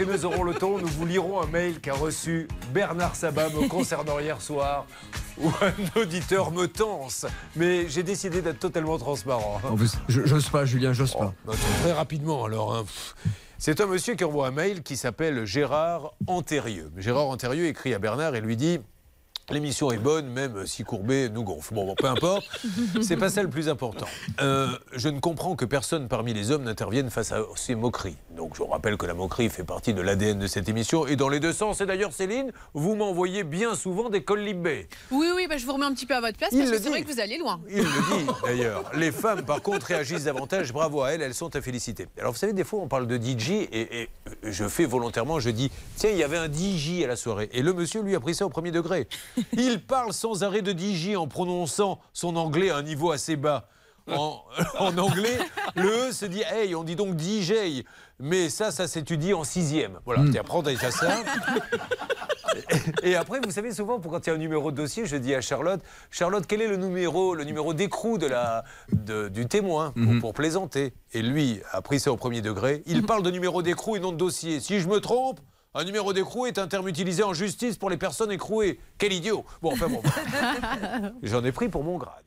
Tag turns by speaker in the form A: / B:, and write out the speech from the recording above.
A: que nous aurons le temps, nous vous lirons un mail qu'a reçu Bernard Sabat me concernant hier soir où un auditeur me tense. Mais j'ai décidé d'être totalement transparent.
B: Oh, j'ose pas, Julien, j'ose pas.
A: Bah, très rapidement, alors. Hein. C'est un monsieur qui envoie un mail qui s'appelle Gérard Antérieux. Gérard Antérieux écrit à Bernard et lui dit L'émission est bonne, même si Courbet nous gonfle. Bon, peu importe, c'est pas ça le plus important. Euh, je ne comprends que personne parmi les hommes n'intervienne face à ces moqueries. Donc je vous rappelle que la moquerie fait partie de l'ADN de cette émission et dans les deux sens. Et d'ailleurs, Céline, vous m'envoyez bien souvent des colibés.
C: Oui, oui, bah, je vous remets un petit peu à votre place parce que c'est vrai que vous allez loin.
A: Il le dit d'ailleurs. Les femmes, par contre, réagissent davantage. Bravo à elles, elles sont à féliciter. Alors vous savez, des fois, on parle de DJ et, et je fais volontairement, je dis tiens, il y avait un DJ à la soirée. Et le monsieur, lui, a pris ça au premier degré. Il parle sans arrêt de DJ en prononçant son anglais à un niveau assez bas. En, anglais, le E se dit hey, on dit donc DJ. Mais ça, ça s'étudie en sixième. Voilà, mm. apprends déjà ça. Et après, vous savez, souvent, pour quand il y a un numéro de dossier, je dis à Charlotte Charlotte, quel est le numéro, le numéro d'écrou de la, du témoin pour, mm-hmm. pour, plaisanter? Et lui a pris ça au premier degré. Il parle de numéro d'écrou et non de dossier. Si je me trompe, un numéro d'écrou est un terme utilisé en justice pour les personnes écrouées. Quel idiot Bon, enfin bon. J'en ai pris pour mon grade.